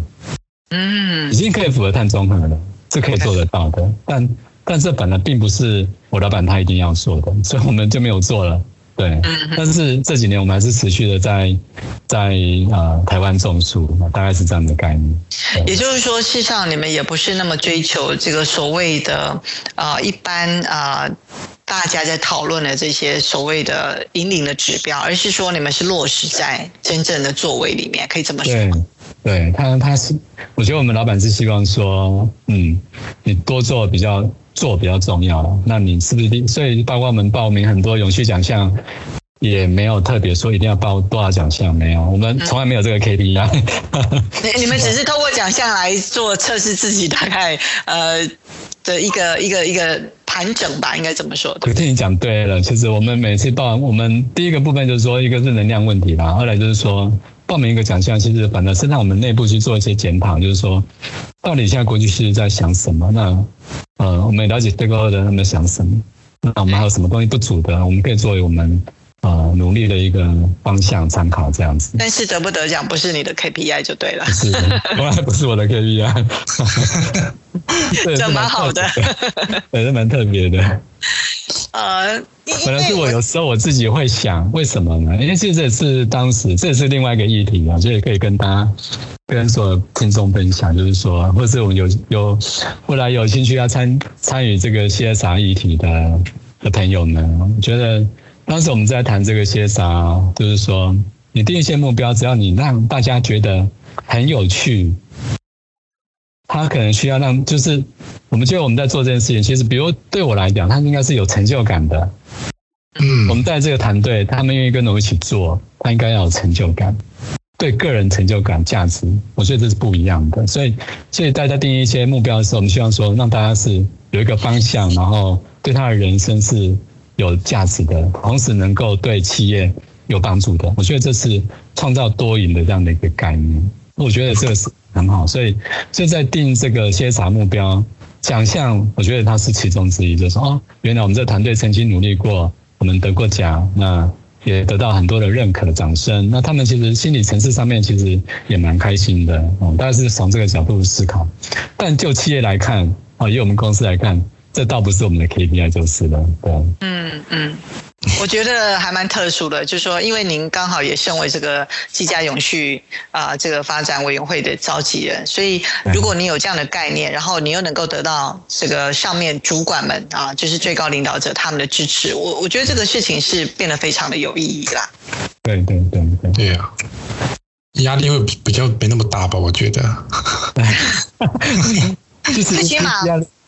嗯，已经可以符合碳中和了，是可以做得到的，但。但这本来并不是我老板他一定要做的，所以我们就没有做了。对，但是这几年我们还是持续的在在啊台湾种树，大概是这样的概念。也就是说，事实上你们也不是那么追求这个所谓的啊一般啊大家在讨论的这些所谓的引领的指标，而是说你们是落实在真正的作为里面，可以这么说。对，他他是，我觉得我们老板是希望说，嗯，你多做比较。做比较重要，那你是不是？所以包括我们报名很多永续奖项，也没有特别说一定要报多少奖项，没有，我们从来没有这个 KPI。你你们只是透过奖项来做测试自己大概呃的一个一个一个盘整吧，应该怎么说？我听你讲对了，其实我们每次报，我们第一个部分就是说一个是能量问题吧，后来就是说。报名一个奖项，其实反正是让我们内部去做一些检讨，就是说，到底现在国际是在想什么？那呃，我们也了解这个的他们想什么？那我们还有什么东西不足的？我们可以作为我们呃努力的一个方向参考，这样子。但是得不得奖不是你的 KPI 就对了。是，从来不是我的 KPI。(laughs) 这蛮好的，对，是蛮特别的。呃，本来是我有时候我自己会想，为什么呢？因为其实这也是当时，这也是另外一个议题啊，所以可以跟大家跟所有听众分享，就是说，或是我们有有后来有兴趣要参参与这个 CSR 议题的的朋友们，我觉得当时我们在谈这个 CSR，就是说，你定一些目标，只要你让大家觉得很有趣。他可能需要让，就是我们觉得我们在做这件事情，其实比如对我来讲，他应该是有成就感的。嗯，我们在这个团队，他们愿意跟我们一起做，他应该要有成就感，对个人成就感、价值，我觉得这是不一样的。所以，所以大家定一些目标的时候，我们希望说，让大家是有一个方向，然后对他的人生是有价值的，同时能够对企业有帮助的。我觉得这是创造多赢的这样的一个概念。我觉得这个是。很好，所以所以在定这个些啥目标奖项，我觉得它是其中之一。就是说，哦，原来我们这团队曾经努力过，我们得过奖，那也得到很多的认可的、掌声。那他们其实心理层次上面其实也蛮开心的，哦，大概是从这个角度思考。但就企业来看，啊，以我们公司来看，这倒不是我们的 KPI 就是了，对。嗯嗯。我觉得还蛮特殊的，就是说，因为您刚好也身为这个季家永续啊这个发展委员会的召集人，所以如果你有这样的概念，然后你又能够得到这个上面主管们啊，就是最高领导者他们的支持，我我觉得这个事情是变得非常的有意义啦。对对对对，对呀。压力会比较没那么大吧？我觉得，就是最起码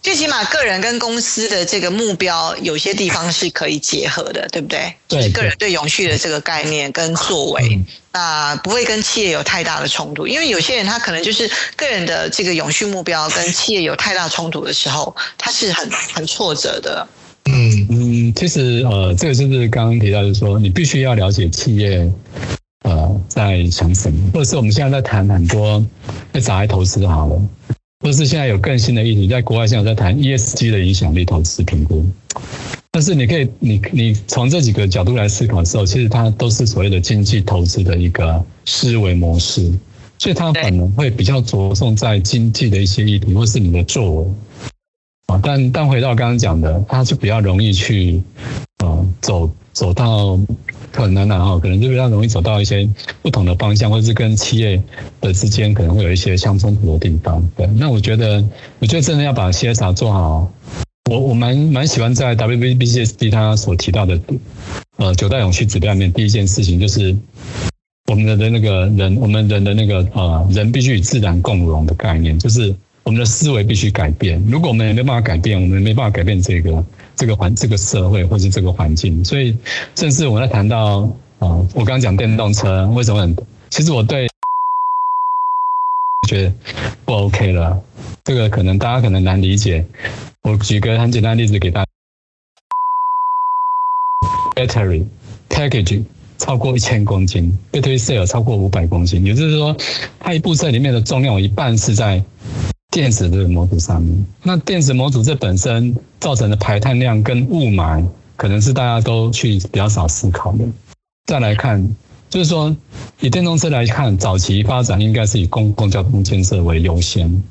最起码个人跟公司的这个目标有些地方是可以结合的，对不对？就是个人对永续的这个概念跟作为，那不会跟企业有太大的冲突。因为有些人他可能就是个人的这个永续目标跟企业有太大冲突的时候，他是很很挫折的。嗯嗯，其实呃，这个就是刚刚提到，就是说你必须要了解企业呃在想什么，或者是我们现在在谈很多在找来投资好了。或是现在有更新的议题，在国外现在在谈 ESG 的影响力投资评估，但是你可以，你你从这几个角度来思考的时候，其实它都是所谓的经济投资的一个思维模式，所以它可能会比较着重在经济的一些议题，或是你的作为啊。但但回到刚刚讲的，它就比较容易去呃走走到。很难啊，哈，可能就比较容易走到一些不同的方向，或者是跟企业的之间可能会有一些相冲突的地方。对，那我觉得，我觉得真的要把 CSR 做好。我我蛮蛮喜欢在 WBBCSD 他所提到的，呃，九大永续指标里面，第一件事情就是我们的的那个人，我们人的那个呃，人必须与自然共荣的概念，就是我们的思维必须改变。如果我们也没办法改变，我们没办法改变这个。这个环、这个社会或是这个环境，所以正是我在谈到啊，我刚刚讲电动车为什么很，其实我对觉得不 OK 了，这个可能大家可能难理解。我举个很简单的例子给大家：battery package 超过一千公斤，battery cell 超过五百公斤，也就是说，它一部车里面的重量有一半是在。电子的模组上面，那电子模组这本身造成的排碳量跟雾霾，可能是大家都去比较少思考的。再来看，就是说以电动车来看，早期发展应该是以公共交通建设为优先。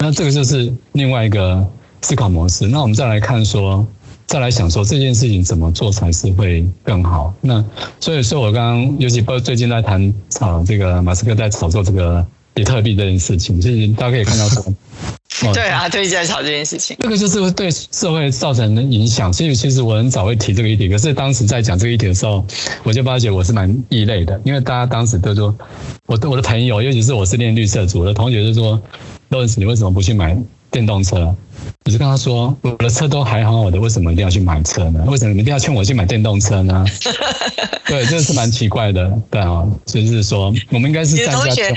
那这个就是另外一个思考模式。那我们再来看说，再来想说这件事情怎么做才是会更好。那所以说我刚刚尤其不最近在谈啊，这个马斯克在炒作这个。比特币这件事情，其实大家可以看到说，(laughs) 对啊，对，在炒这件事情，这个就是对社会造成的影响。所以，其实我很早会提这个议题，可是当时在讲这个议题的时候，我就发觉我是蛮异类的，因为大家当时都说，我的我的朋友，尤其是我是练绿色组的同学，就说，罗斯，你为什么不去买电动车？我就跟他说，我的车都还好，好的为什么一定要去买车呢？为什么你们一定要劝我去买电动车呢？对，这是蛮奇怪的，对啊，就是说，我们应该是站在。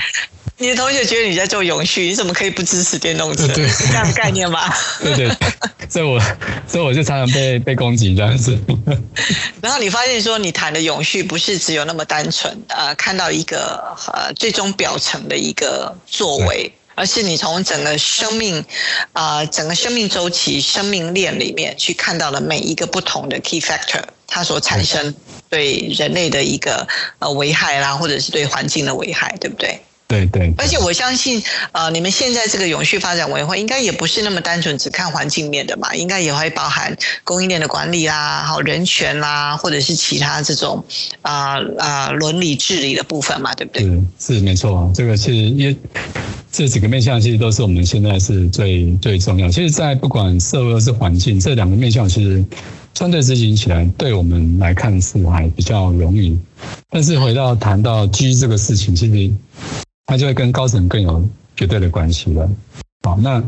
你的同学觉得你在做永续，你怎么可以不支持电动车？是这样的概念吧？(laughs) 对对，所以我所以我就常常被被攻击这样子。(laughs) 然后你发现说，你谈的永续不是只有那么单纯，呃，看到一个呃最终表层的一个作为，而是你从整个生命啊整个生命周期、生命链里面去看到了每一个不同的 key factor，它所产生对人类的一个呃危害啦，或者是对环境的危害，对不对？对对，而且我相信，呃，你们现在这个永续发展委员会应该也不是那么单纯只看环境面的嘛，应该也会包含供应链的管理啦，好人权啦，或者是其他这种啊啊伦理治理的部分嘛，对不对？是是没错，这个是因这几个面向其实都是我们现在是最最重要。其实，在不管社会或是环境这两个面向，其实相对执行起来，对我们来看是还比较容易。但是回到谈到基于这个事情，其实。它就会跟高层更有绝对的关系了。好，那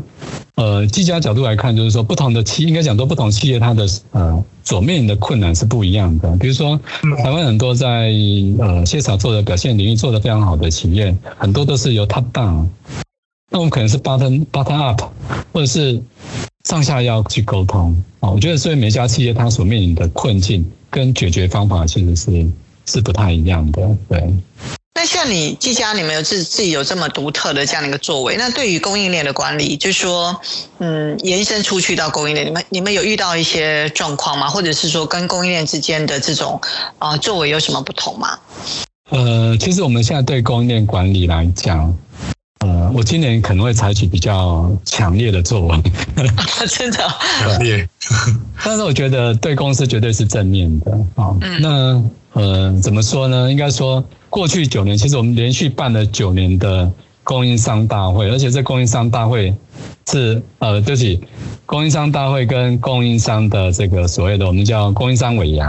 呃，技嘉角度来看，就是说不同的企，应该讲说不同企业它的呃所面临的困难是不一样的。比如说，台湾很多在呃谢厂做的表现领域做得非常好的企业，很多都是由 top down，那我们可能是 bottom bottom up，或者是上下要去沟通。啊，我觉得所以每家企业它所面临的困境跟解决方法其实是是不太一样的。对。那像你技嘉，你们有自自己有这么独特的这样的一个作为，那对于供应链的管理，就是说，嗯，延伸出去到供应链，你们你们有遇到一些状况吗？或者是说跟供应链之间的这种啊作为有什么不同吗？呃，其实我们现在对供应链管理来讲。呃，我今年可能会采取比较强烈的作为，(laughs) 真的强烈。但是我觉得对公司绝对是正面的啊。那呃，怎么说呢？应该说，过去九年，其实我们连续办了九年的供应商大会，而且这供应商大会是呃，对不起，供应商大会跟供应商的这个所谓的我们叫供应商尾牙，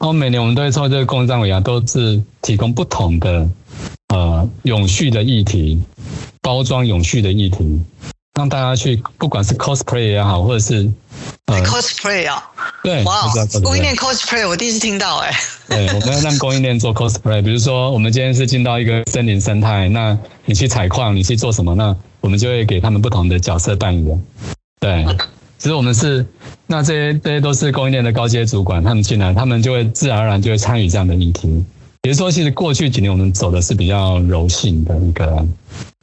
然后每年我们都会抽这个供应商尾牙，都是提供不同的。呃永续的议题，包装永续的议题，让大家去不管是 cosplay 也好，或者是呃 cosplay 啊，对，哇，供应链 cosplay 我第一次听到哎。对，我们要让供应链做 cosplay，比如说我们今天是进到一个森林生态，那你去采矿，你去做什么？那我们就会给他们不同的角色扮演。对，其实我们是，那这些这些都是供应链的高阶主管，他们进来，他们就会自然而然就会参与这样的议题。比如说，其实过去几年我们走的是比较柔性的一个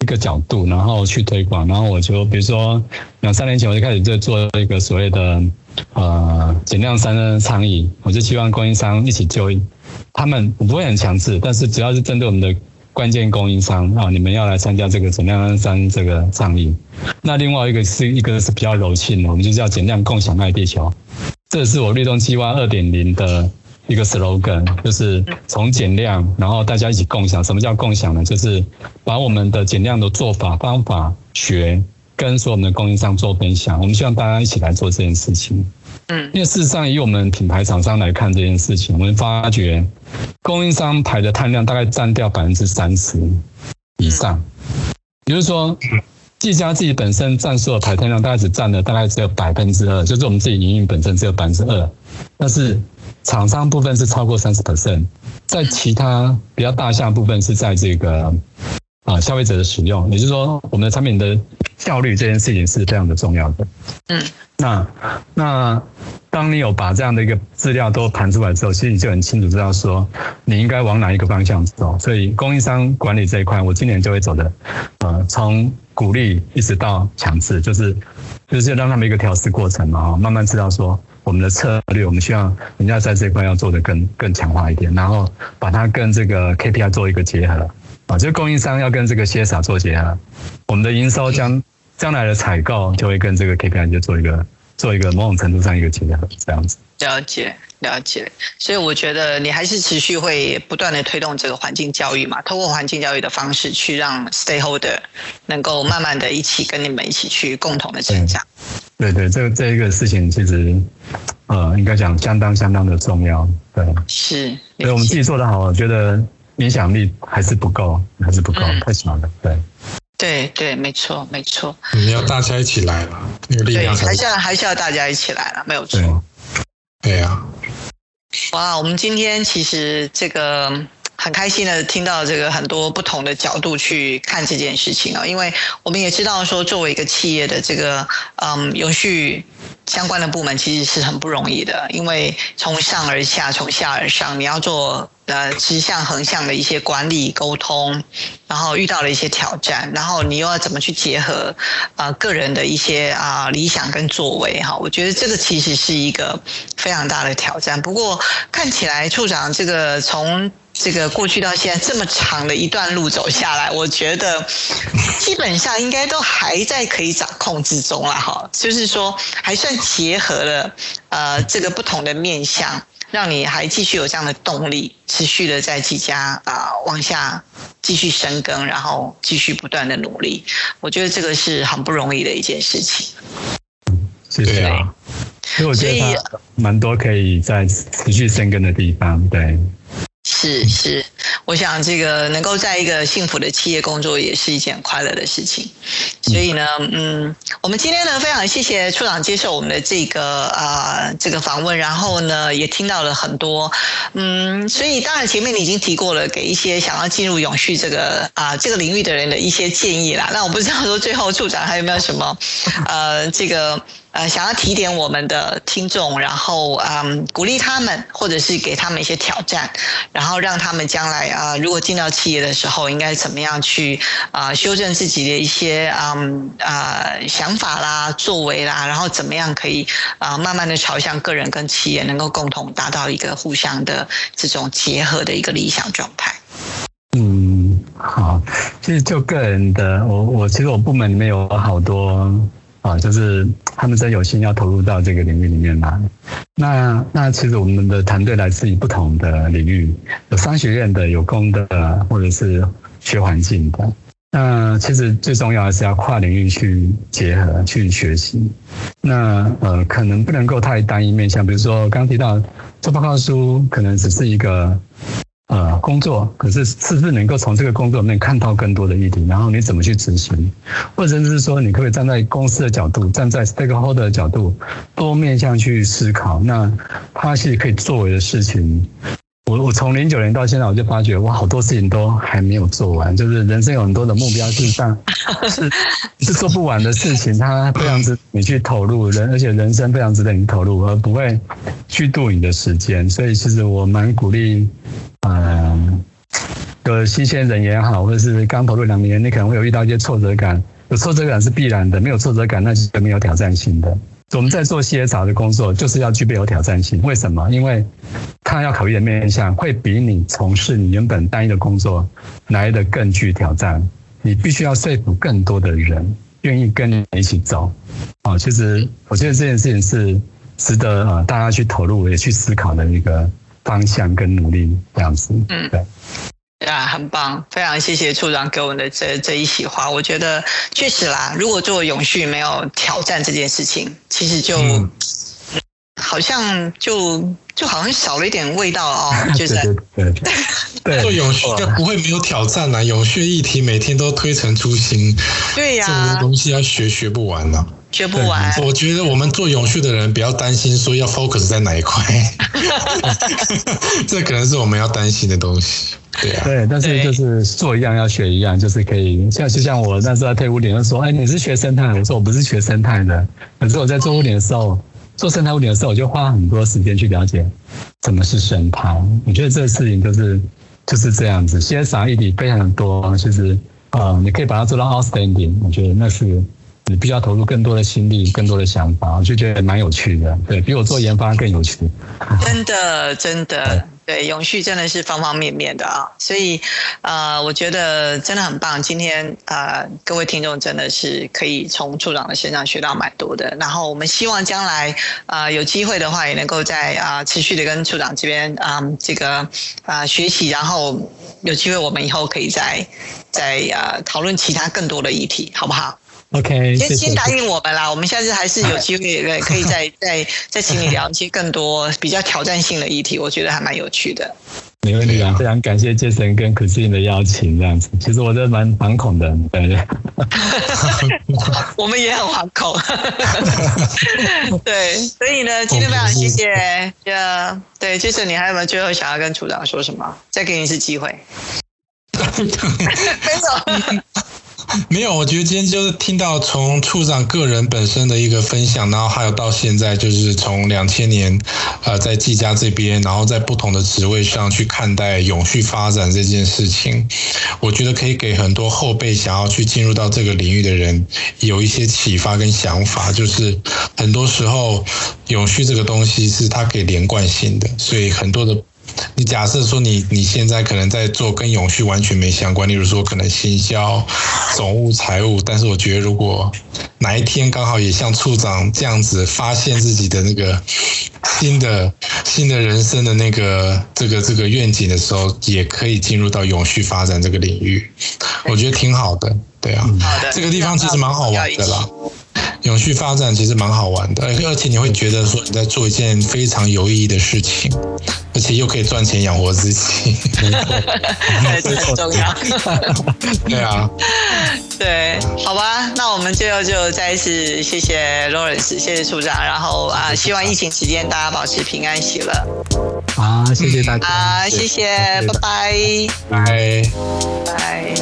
一个角度，然后去推广。然后我就比如说两三年前我就开始在做一个所谓的呃减量三的倡议，我就希望供应商一起就他们我不会很强制，但是只要是针对我们的关键供应商啊，你们要来参加这个减量三这个倡议。那另外一个是一个是比较柔性的，我们就叫减量共享爱地球。这是我律动计划二点零的。一个 slogan 就是从减量，然后大家一起共享。什么叫共享呢？就是把我们的减量的做法、方法学跟所有的供应商做分享。我们希望大家一起来做这件事情。嗯，因为事实上以我们品牌厂商来看这件事情，我们发觉供应商排的碳量大概占掉百分之三十以上。也就是说，技嘉自己本身占所有排碳量大概只占了大概只有百分之二，就是我们自己营运本身只有百分之二，但是。厂商部分是超过三十 percent，在其他比较大项部分是在这个啊消费者的使用，也就是说我们的产品的效率这件事情是非常的重要的。嗯，那那当你有把这样的一个资料都盘出来之后，其实你就很清楚知道说你应该往哪一个方向走。所以供应商管理这一块，我今年就会走的，呃，从鼓励一直到强制，就是就是让他们一个调试过程嘛，慢慢知道说。我们的策略，我们希望人家在这块要做的更更强化一点，然后把它跟这个 KPI 做一个结合。啊，就供应商要跟这个 CSA 做结合，我们的营收将将来的采购就会跟这个 KPI 就做一个做一个某种程度上一个结合，这样子。了解。了解，所以我觉得你还是持续会不断的推动这个环境教育嘛，通过环境教育的方式去让 Stakeholder 能够慢慢的一起跟你们一起去共同的成长。对对，这个这一个事情其实，呃，应该讲相当相当的重要。对，是。所以我们自己做的好，我觉得影响力还是不够，还是不够，太小了。对。对对，没错没错。你要大家一起来了，那个力量还是要还是要大家一起来了，没有错。对呀。哇，我们今天其实这个。很开心的听到这个很多不同的角度去看这件事情啊，因为我们也知道说，作为一个企业的这个嗯永续相关的部门，其实是很不容易的，因为从上而下，从下而上，你要做呃直向横向的一些管理沟通，然后遇到了一些挑战，然后你又要怎么去结合啊个人的一些啊理想跟作为哈，我觉得这个其实是一个非常大的挑战。不过看起来处长这个从这个过去到现在这么长的一段路走下来，我觉得基本上应该都还在可以掌控之中了哈。就是说，还算结合了呃这个不同的面向，让你还继续有这样的动力，持续的在几家啊往下继续深耕，然后继续不断的努力。我觉得这个是很不容易的一件事情。谢谢啊，所以我觉得蛮多可以在持续深耕的地方，对。是是，我想这个能够在一个幸福的企业工作也是一件快乐的事情。所以呢，嗯，我们今天呢非常谢谢处长接受我们的这个啊这个访问，然后呢也听到了很多，嗯，所以当然前面你已经提过了，给一些想要进入永续这个啊这个领域的人的一些建议啦。那我不知道说最后处长还有没有什么呃这个。呃，想要提点我们的听众，然后嗯，鼓励他们，或者是给他们一些挑战，然后让他们将来啊，如果进到企业的时候，应该怎么样去啊修正自己的一些嗯啊想法啦、作为啦，然后怎么样可以啊慢慢的朝向个人跟企业能够共同达到一个互相的这种结合的一个理想状态。嗯，好，其实就个人的，我我其实我部门里面有好多。啊，就是他们真有心要投入到这个领域里面来。那那其实我们的团队来自于不同的领域，有商学院的，有工的，或者是学环境的。那其实最重要的是要跨领域去结合去学习。那呃，可能不能够太单一面向，比如说刚提到做报告书，可能只是一个呃工作，可是是不是能够从这个工作里面看到更多的议题，然后你怎么去执行，或者是说你可以站在公司的角度，站在 stakeholder 的角度，多面向去思考，那他是可以作为的事情。我我从零九年到现在，我就发觉哇，好多事情都还没有做完，就是人生有很多的目标，事实上是 (laughs) 是做不完的事情，它非常值你去投入人，而且人生非常值得你投入，而不会虚度你的时间。所以其实我蛮鼓励，嗯，有新鲜人也好，或者是刚投入两年，你可能会有遇到一些挫折感，有挫折感是必然的，没有挫折感那是没有挑战性的。我们在做 CSR 的工作，就是要具备有挑战性。为什么？因为他要考虑的面向会比你从事你原本单一的工作来的更具挑战。你必须要说服更多的人愿意跟你一起走。啊，其实我觉得这件事情是值得啊大家去投入也去思考的一个方向跟努力这样子。嗯，对。啊，很棒，非常谢谢处长给我们的这这一席话。我觉得确实啦，如果做永续没有挑战这件事情，其实就好像就就好像少了一点味道哦。(laughs) 就是对 (laughs) 对，做永续就不会没有挑战啦。永续议题每天都推陈出新，对呀，这么多东西要学，学不完呢。学不完。我觉得我们做永续的人不要担心说要 focus 在哪一块，(laughs) 这可能是我们要担心的东西。对啊，对，但是就是做一样要学一样，就是可以像就像我那时候在退伍点就说，哎，你是学生态，我说我不是学生态的。可是我在做屋顶的时候，做生态屋顶的时候，我就花很多时间去了解什么是生态。我觉得这个事情就是就是这样子，现在啥议题非常多，其实呃，你可以把它做到 outstanding，我觉得那是。你必须要投入更多的心力，更多的想法，我就觉得蛮有趣的，对比我做研发更有趣。真的，真的，对，永续真的是方方面面的啊，所以，呃，我觉得真的很棒。今天，呃，各位听众真的是可以从处长的身上学到蛮多的。然后，我们希望将来，啊，有机会的话，也能够在啊持续的跟处长这边啊这个啊学习。然后，有机会我们以后可以再再啊讨论其他更多的议题，好不好？OK，先先答应我们啦，我们下次还是有机会 (laughs) 可以再再再请你聊一些更多比较挑战性的议题，我觉得还蛮有趣的。没问题啊，非常感谢杰森跟 Christine 的邀请，这样子，其实我真蛮惶恐的，对。(laughs) 我们也很惶恐。(laughs) 对，所以呢，今天非常谢谢，呃，对，杰森，你还有没有最后想要跟处长说什么？再给你一次机会。没有。(laughs) 没有，我觉得今天就是听到从处长个人本身的一个分享，然后还有到现在就是从两千年，呃，在技家这边，然后在不同的职位上去看待永续发展这件事情，我觉得可以给很多后辈想要去进入到这个领域的人有一些启发跟想法，就是很多时候永续这个东西是它可以连贯性的，所以很多的。你假设说你你现在可能在做跟永续完全没相关，例如说可能行销、总务、财务，但是我觉得如果哪一天刚好也像处长这样子发现自己的那个新的新的人生的那个这个这个愿景的时候，也可以进入到永续发展这个领域，我觉得挺好的，对啊，这个地方其实蛮好玩的啦。永续发展其实蛮好玩的，而而且你会觉得说你在做一件非常有意义的事情，而且又可以赚钱养活自己，(laughs) 这很重要。(laughs) 对啊，(laughs) 对，好吧，那我们最后就再一次谢谢 Lawrence，谢谢处长，然后啊，希望疫情期间大家保持平安喜乐。好，谢谢大家。好，谢谢，拜拜。拜拜。